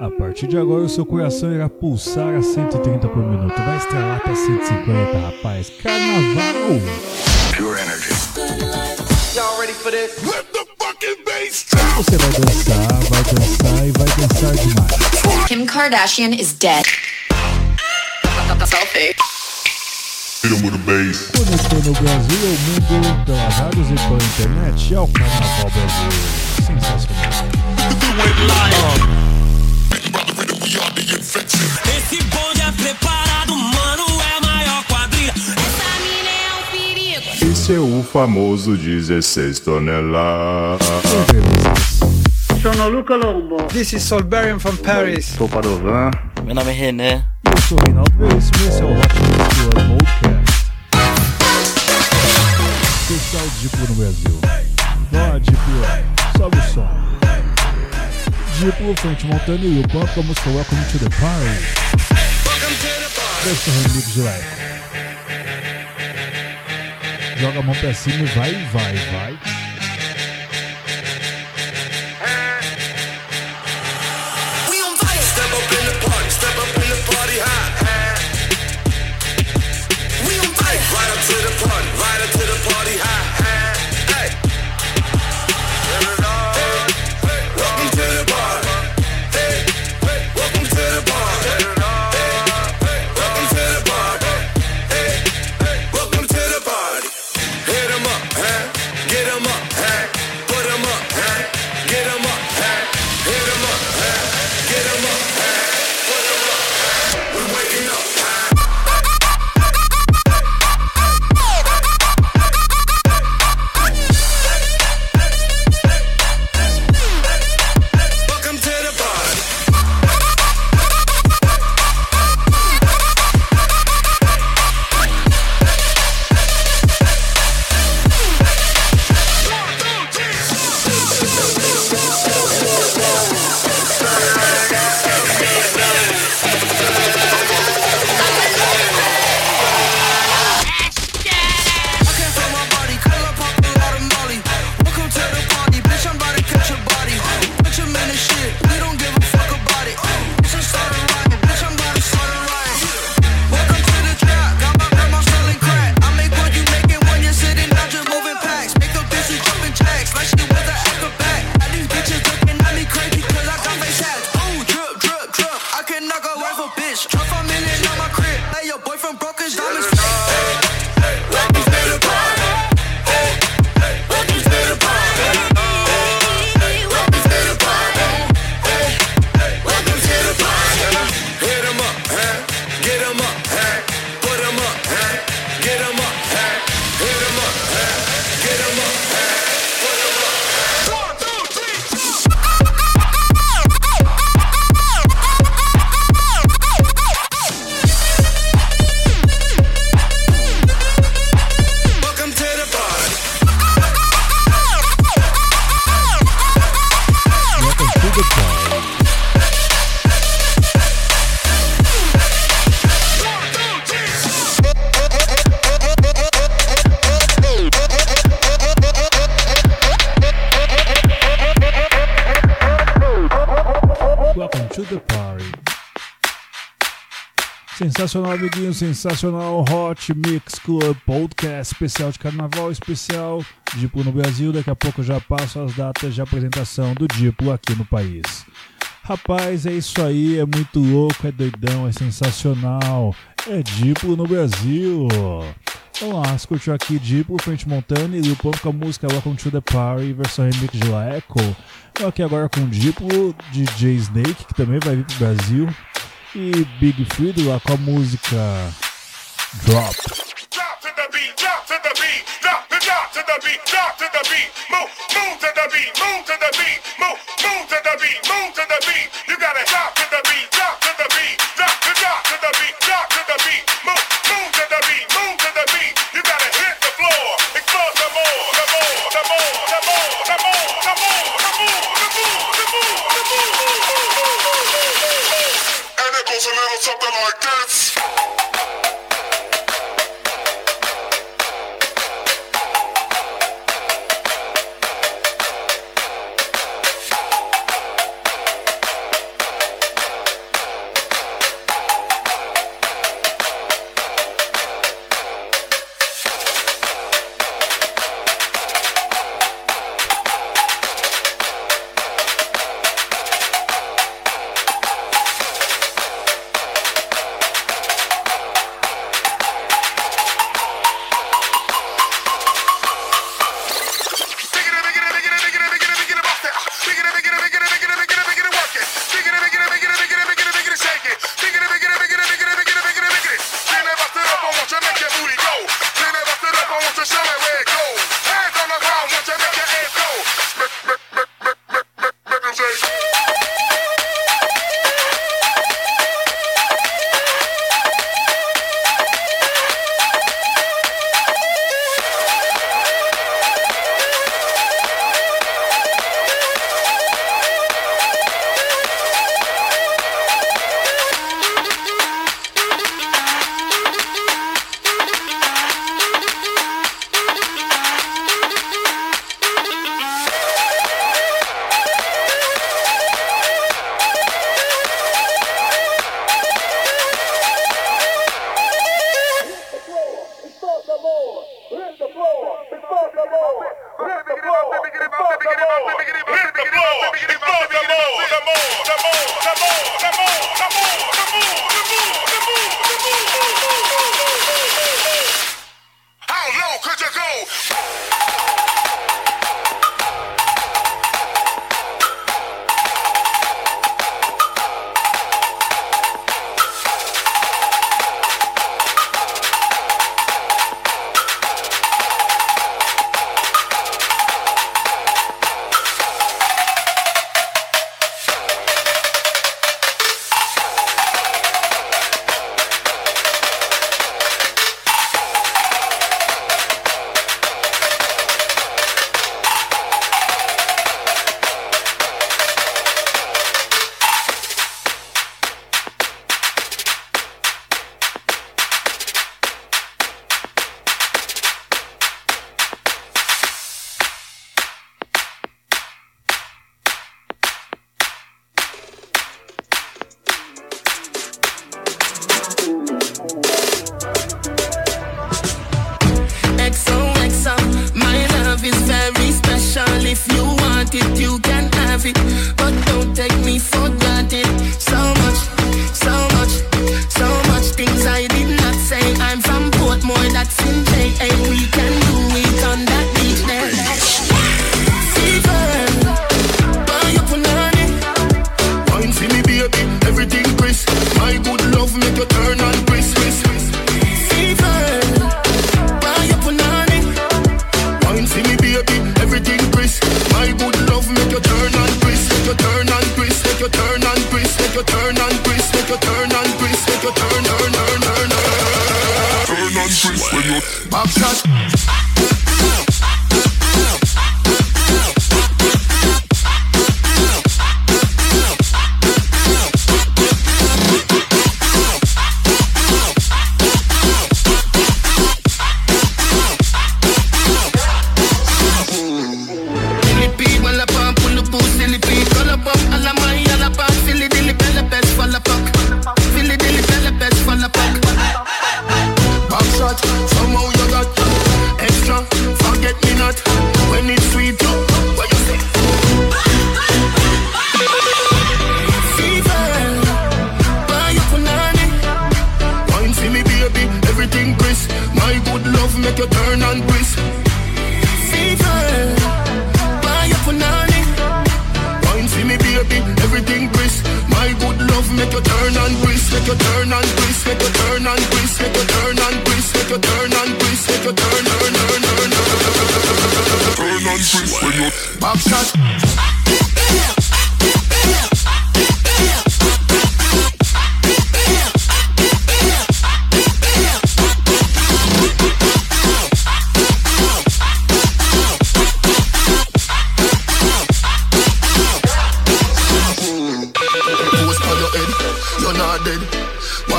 A partir de agora, o seu coração irá pulsar a 130 por minuto. Vai estrelar até 150, rapaz. Carnaval! Pure energy. Y'all ready for this? Let the fucking bass Você vai dançar, vai dançar e vai dançar demais. Kim Kardashian is dead. Selfie. Conectando o Brasil ao mundo pelas rádios e pela internet ao Carnaval Brasil. Sensacional. Esse bonde é preparado, mano, é a maior quadrilha. Essa mina é um perigo. Esse é o famoso 16 toneladas. Sono Luca Lombo. This is Solberian from Paris. Sou Padovan. Meu nome é René. Eu sou Reinaldo Veríssimo e esse é o Hot Mix Club Podcast. Especial Diplo no Brasil. Diplo, Frente Montana e o com a música Welcome to the Party. Versão remix de Leco. Joga a mão pra cima e vai, vai, vai. Sensacional, amiguinho, sensacional. Hot Mix Club Podcast, especial de carnaval, especial Diplo no Brasil. Daqui a pouco eu já passo as datas de apresentação do Diplo aqui no país. Rapaz, é isso aí, é muito louco, é doidão, é sensacional. É Diplo no Brasil. Vamos lá, você curtiu aqui Diplo, Frente Montana e Lil Pump com a música Welcome to the Party, versão remix de La Echo. Estou aqui agora com Diplo, DJ Snake, que também vai vir pro Brasil e Big Fredo com a música Drop. Drop to the beat, drop to the beat, drop, drop to the beat, drop to the beat, move, move to the beat, move to the beat, move, move to the beat, move to the beat. You gotta drop to the beat, drop to the beat, drop, drop to the beat, drop to the beat, move, move to the beat, move to the beat. You gotta hit the floor, goes a little something like this. floor. Hit the floor. Explode the more, the more, the more, the more. make you turn on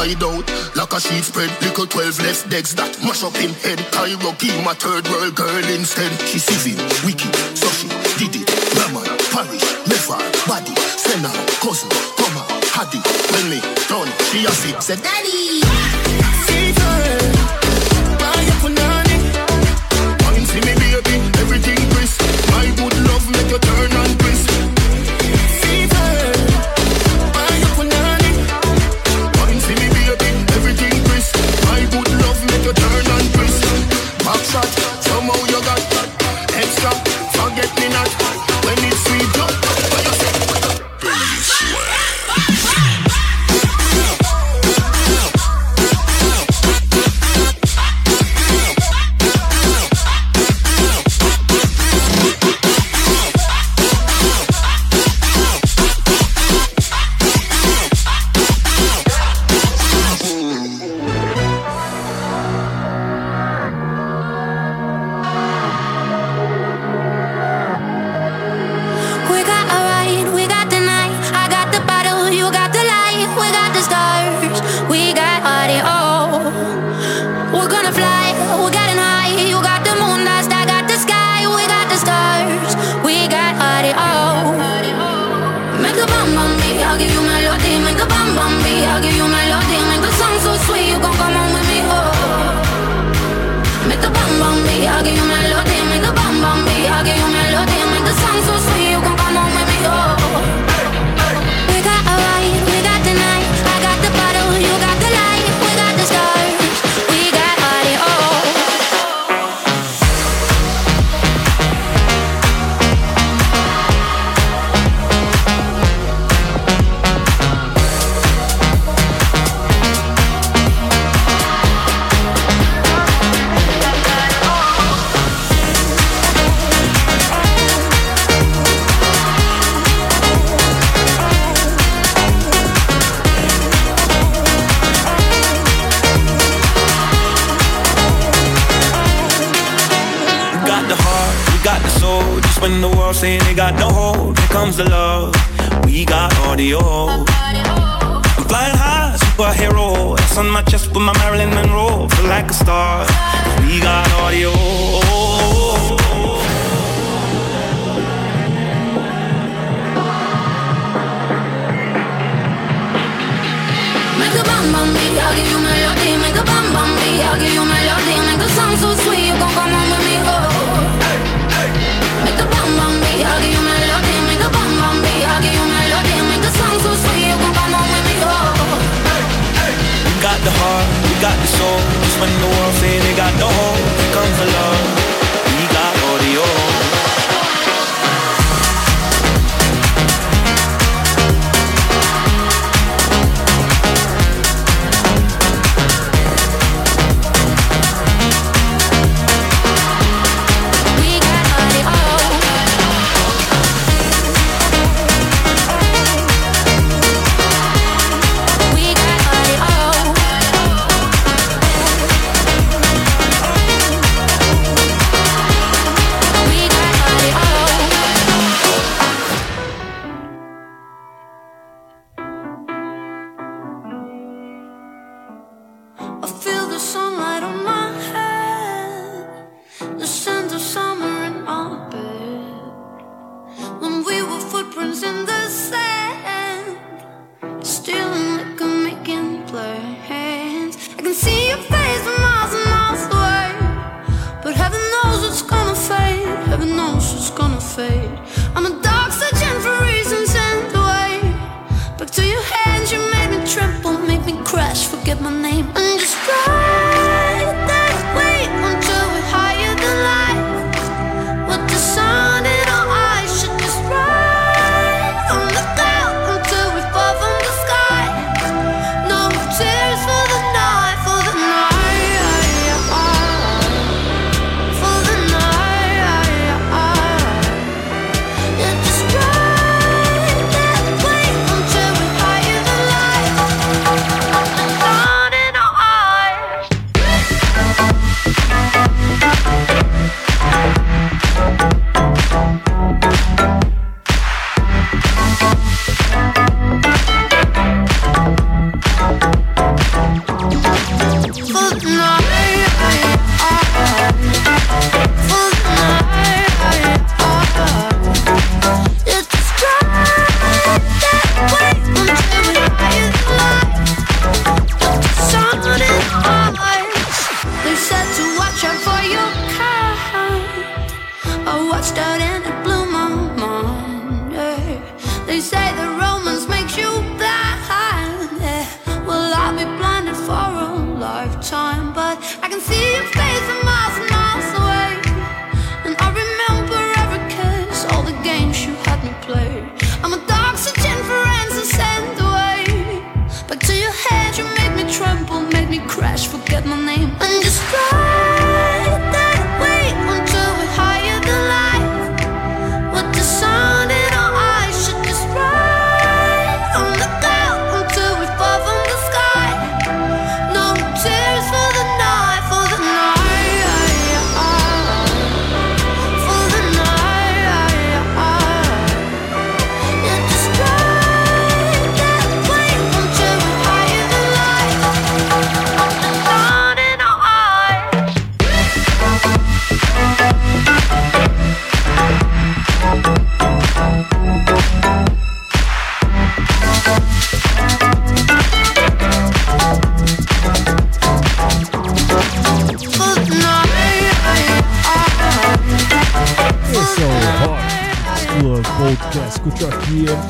wide out. Like a sheet spread, little 12 left decks that mush up in head. Cairo give my third world girl instead. She civil, wicked, so she did it. Raman, parish, Mefar, body, Senna, cousin, Goma, Hadi. When me done, she a sick, said, Daddy! comes alive.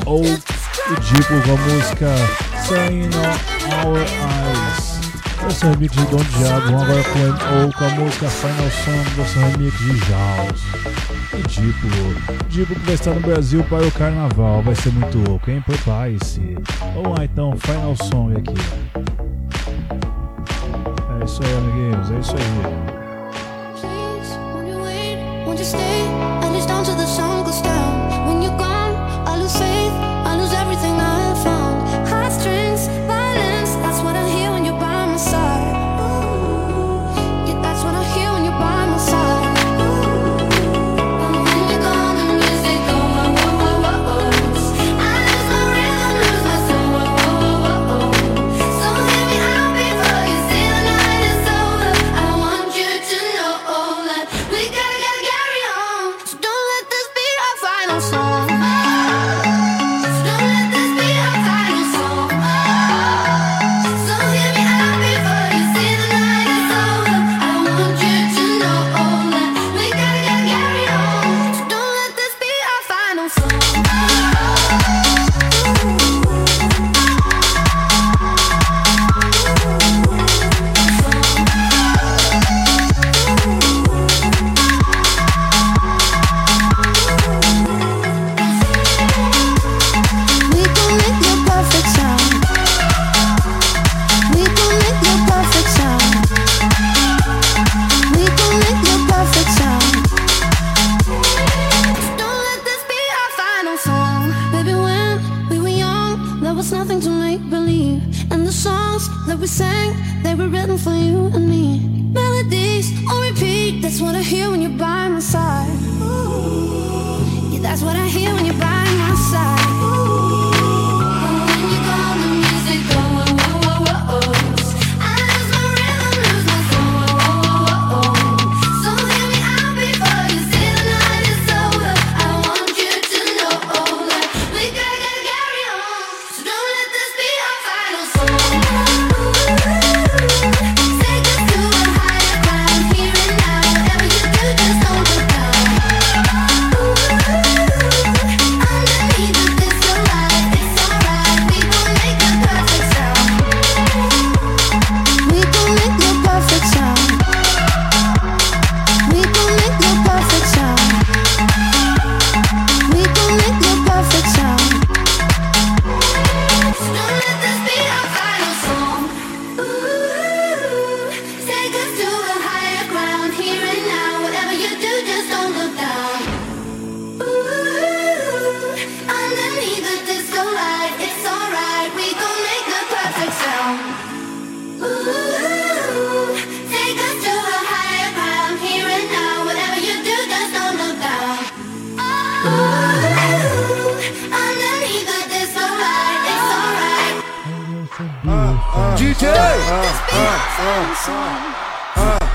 ou ridículo tipo com a música Sign on Our Eyes. Esse é remix de Don Diabo, vamos agora com o ou com a música Final Song, versão é remix de Jaws. Ridículo. Digo que vai estar no Brasil para o carnaval, vai ser muito louco, hein? Prepare-se. Vamos lá então, Final Song aqui. É isso aí, amiguinhos, é isso aí. Please, won't you wait, won't you stay?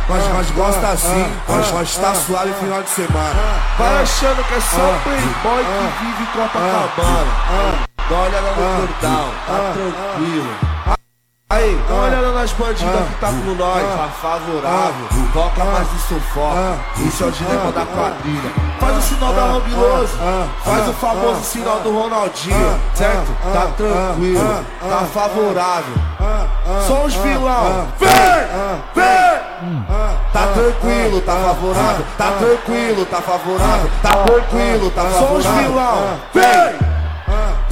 Mas, mas gosta assim, mas, mas tá ah, ah, suave ah, final de semana. Vai achando que é só playboy que vive Copacabana. Dá uma olhada no cordão, tá tranquilo. Aí, uma olhada nas bandidas que tá com nós, tá favorável. Toca mais e sufoca. Isso é o dilema da quadrilha. Faz o sinal da Lambiloso, faz o famoso sinal do Ronaldinho, certo? Tá tranquilo, tá favorável. Só os vilão, vem, vem! Tá tranquilo, tá favorável, tá tranquilo, tá favorável, tá tranquilo, tá favorável. Só os vilão, vem!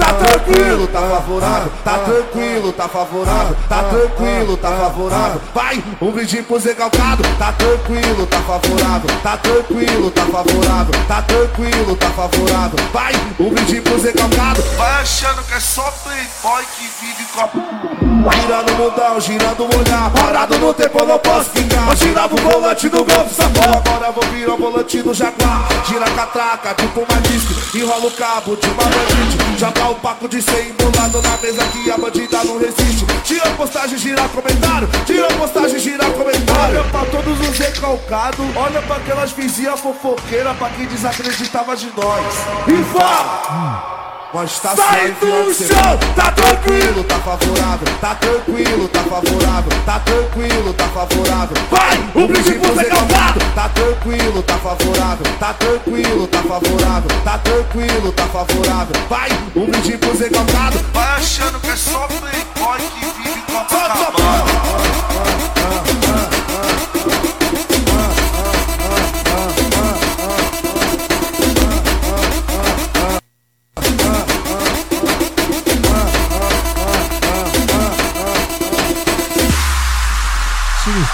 Tá tranquilo, tá favorável, tá tranquilo, tá favorável, tá tranquilo, tá favorável. Vai, um brinde pro Zé Calcado, tá tranquilo, tá favorável, tá tranquilo, tá favorável, tá tranquilo, tá favorável. Vai, um brinde pro Zé Calcado. Vai achando que é só playboy que vive com a Girando o mundão, girando o olhar Parado no tempo, eu não posso ficar Eu girava o volante do golfe, sacou Agora vou virar o volante do Jaguar Gira a catraca, tipo uma disque Enrola o cabo de uma bandite Já tá o paco de 100 embolado na mesa Que a bandida não resiste. Tira postagem, gira comentário. Tira postagem, gira comentário. Olha pra todos os recalcados. Olha pra aquelas vizinhas fofoqueiras Pra quem desacreditava de nós. E fala! Nós tá Sai do chão, tá tranquilo, tá favorável, tá tranquilo, tá favorável, tá tranquilo, tá favorável. Vai, o brinde pro Zé Calcado, tá tranquilo, tá favorável, tá tranquilo, tá favorável, tá tranquilo, tá favorável. Vai, o brinde pro Zé Calcado, vai achando que é só playboy que vive com a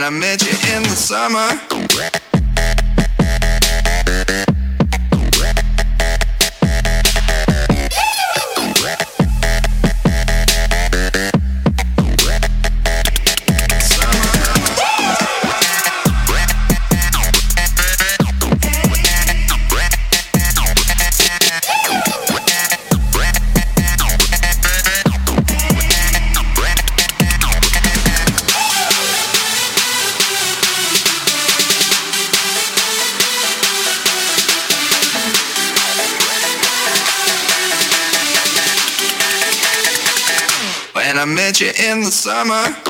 When I met you in the summer. You in the summer.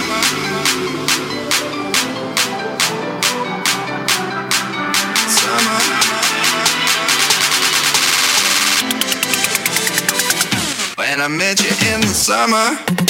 When I met you in the summer.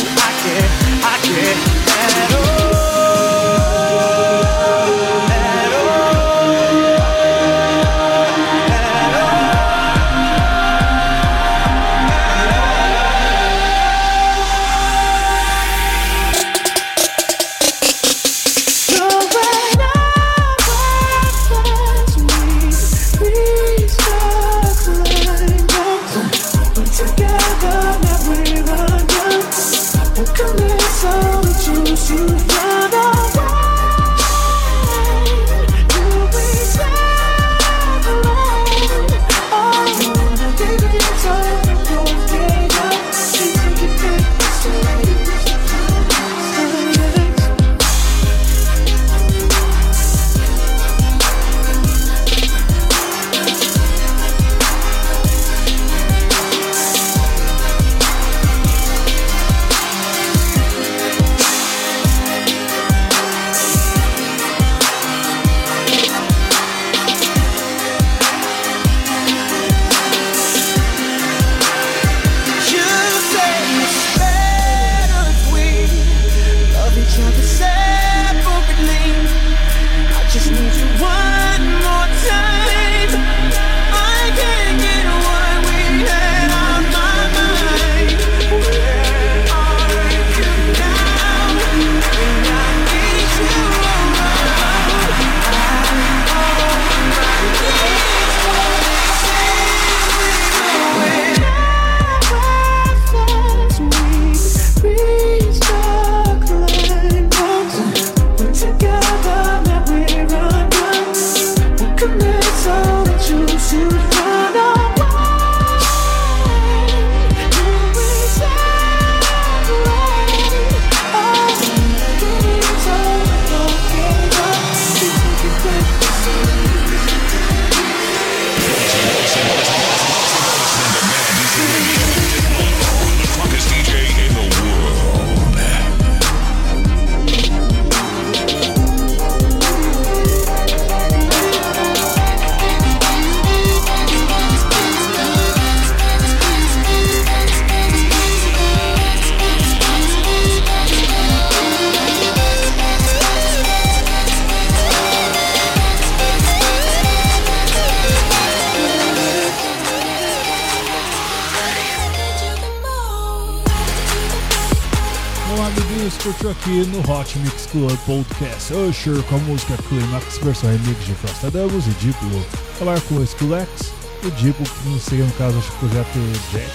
I can aqui no Hot Mix Club Podcast Usher com a música Climax, versão remix de Frostadamos e Diplo. Falar com o Skrillex, o Diplo, que seria no caso acho que o projeto Jack,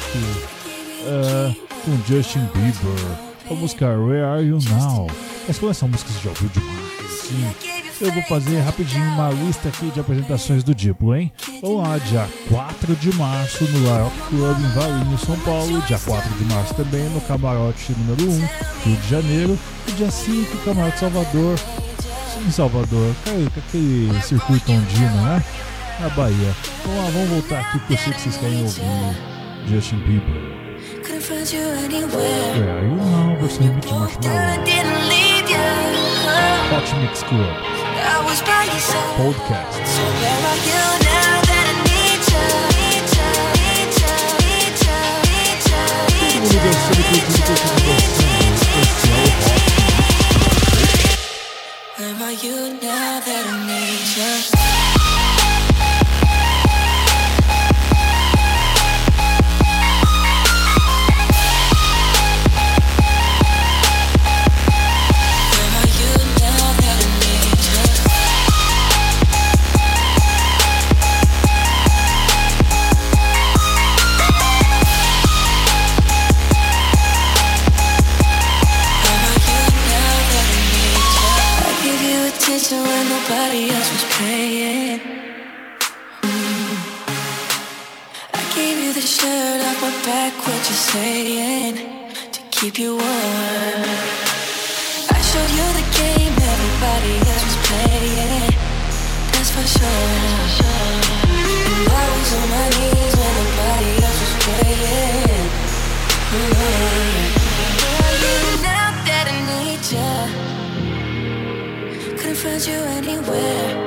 ah, com Justin Bieber, a música Where Are You Now. Mas como essa música você já ouviu demais, assim, eu vou fazer rapidinho uma lista aqui de apresentações do Diplo, hein? Vamos lá, dia 4 de março no Rock Club em Valinho, São Paulo. Dia 4 de março também no Camarote número 1, Rio de Janeiro. E dia 5, Camarote Salvador, em Salvador, aquele, aquele circuito ondino, né? Na Bahia. Vamos lá, vamos voltar aqui porque eu sei que vocês querem ouvir Justin Bieber. Anywhere. É, não, versão remix de Girl, I Marshmallow. Hot Mix Club I was by your side. Podcast. So where are you now that I need you? Need you, need you, need you, need you, Todo mundo dançando curtindo, curtindo, dançando. Esse é o Hot Where are you now that I need you? I gave you the shirt off my back, what you saying? To keep you warm. I showed you the game everybody else was playing. That's for sure. And I was on my knees when nobody else was praying. Mm-hmm. Couldn't find you anywhere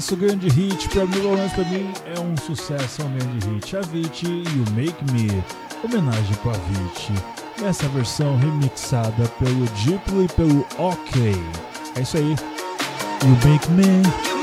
sucesso, grande hit. Para mim, pelo para mim, é um sucesso, é um grande hit. A vite e o Make Me, homenagem para a Vit. Nessa versão remixada pelo Diplo e pelo OK. É isso aí. You Make Me.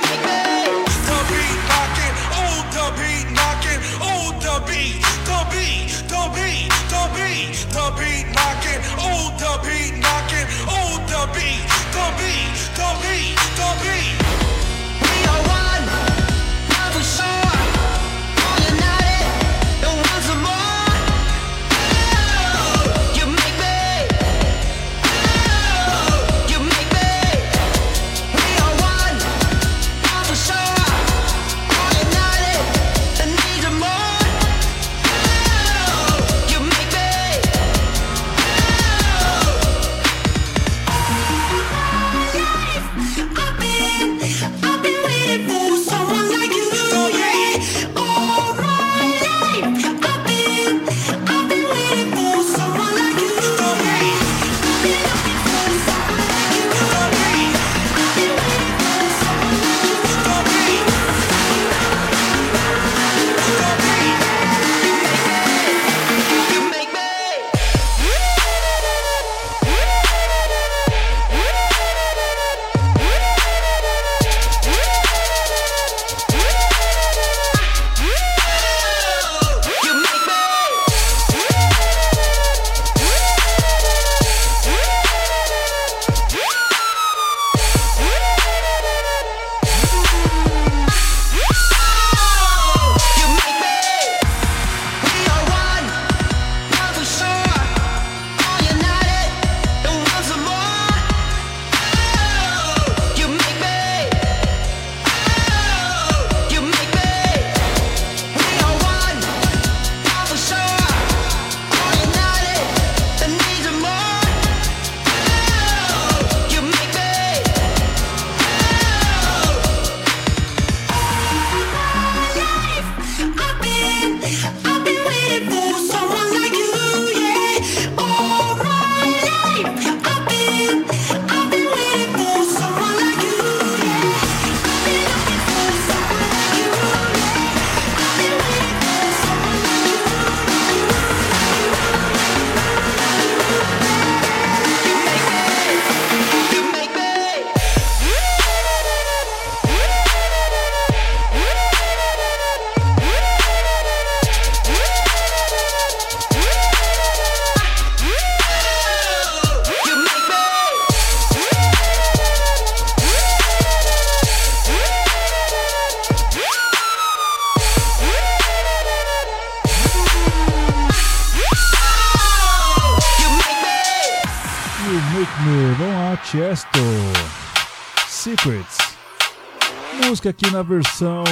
música aqui na versão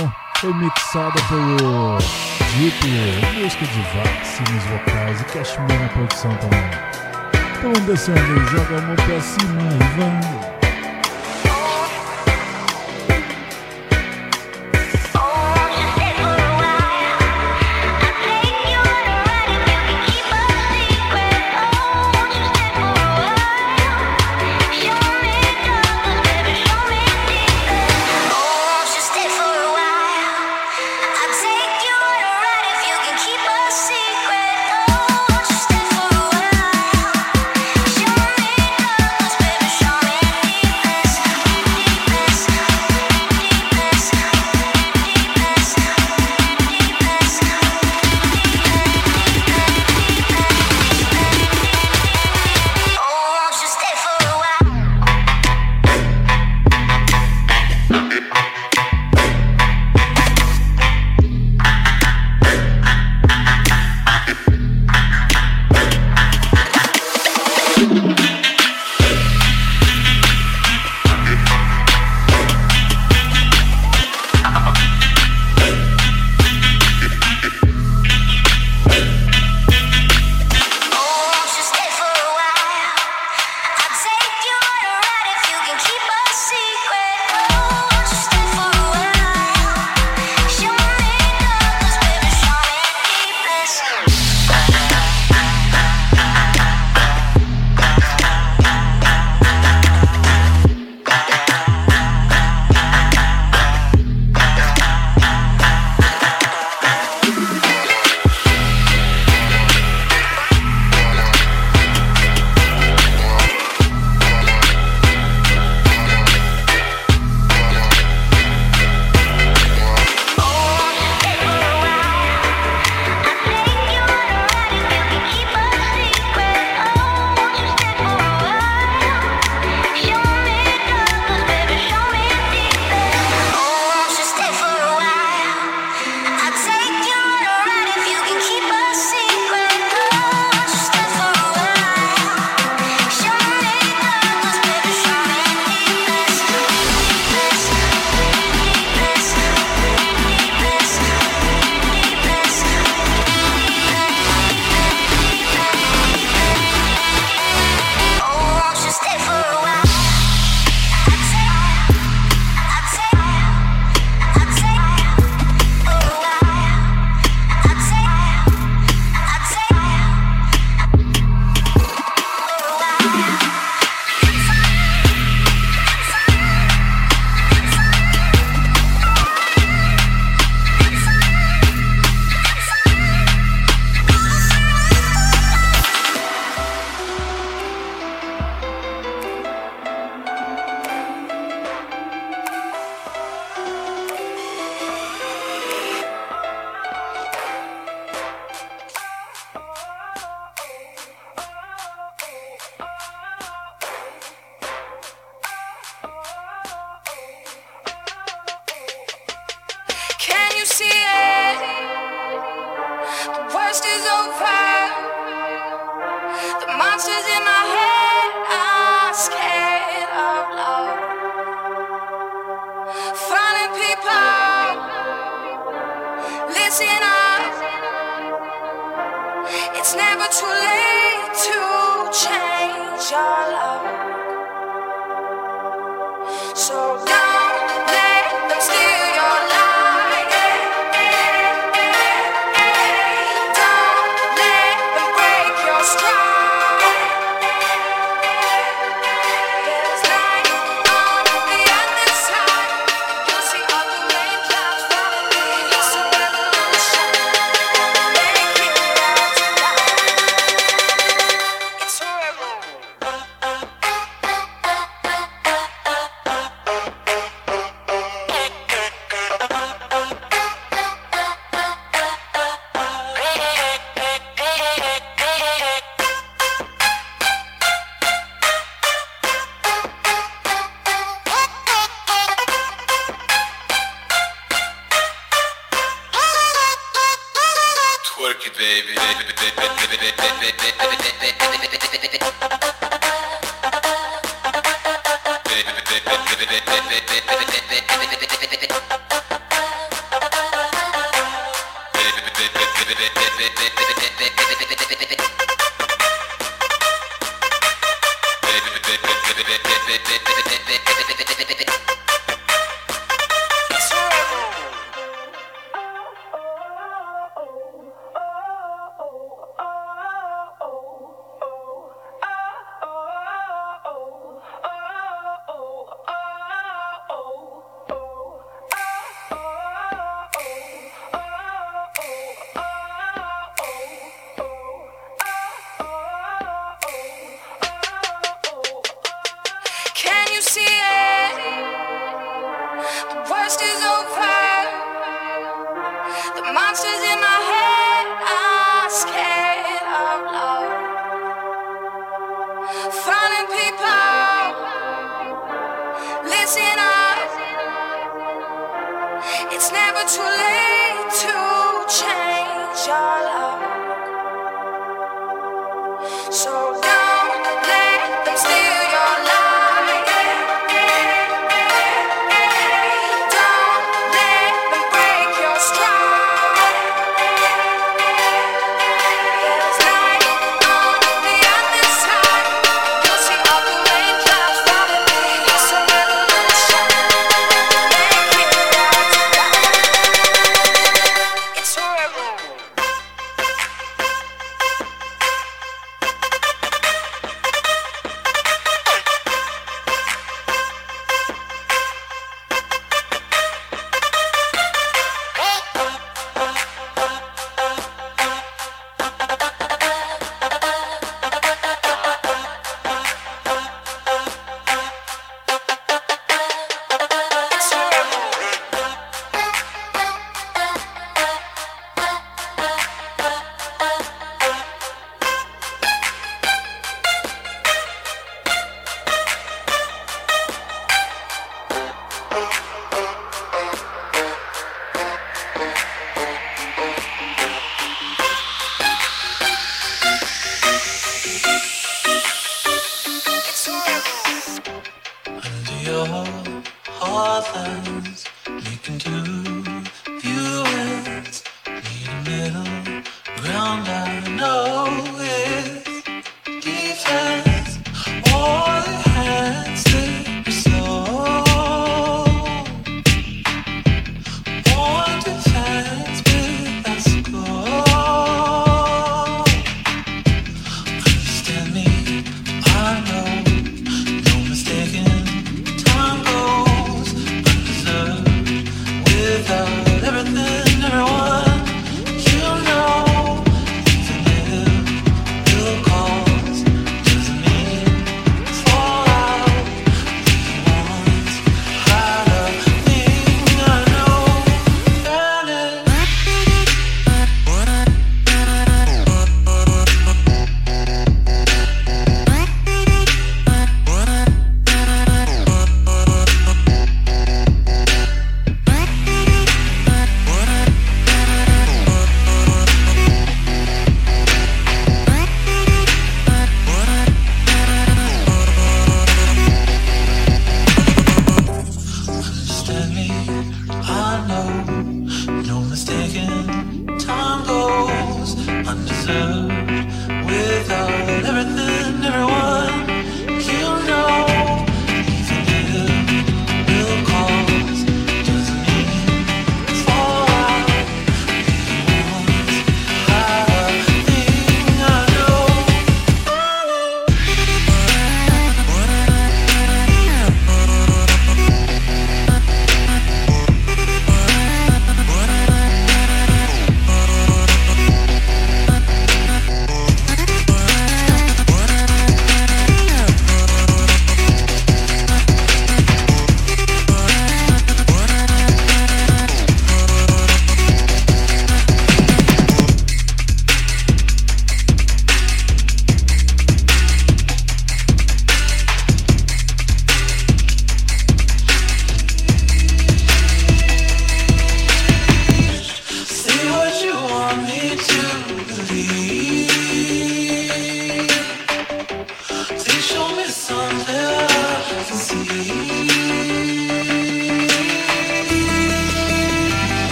remixada pelo Diplo, música de Vax nos vocais e Cashman na produção também. Então descendo, joga a mão pra cima e. Thank you.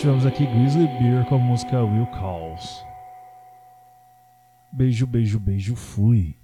tivemos aqui Grizzly Bear com a música Will Calls. Beijo, beijo, beijo, fui.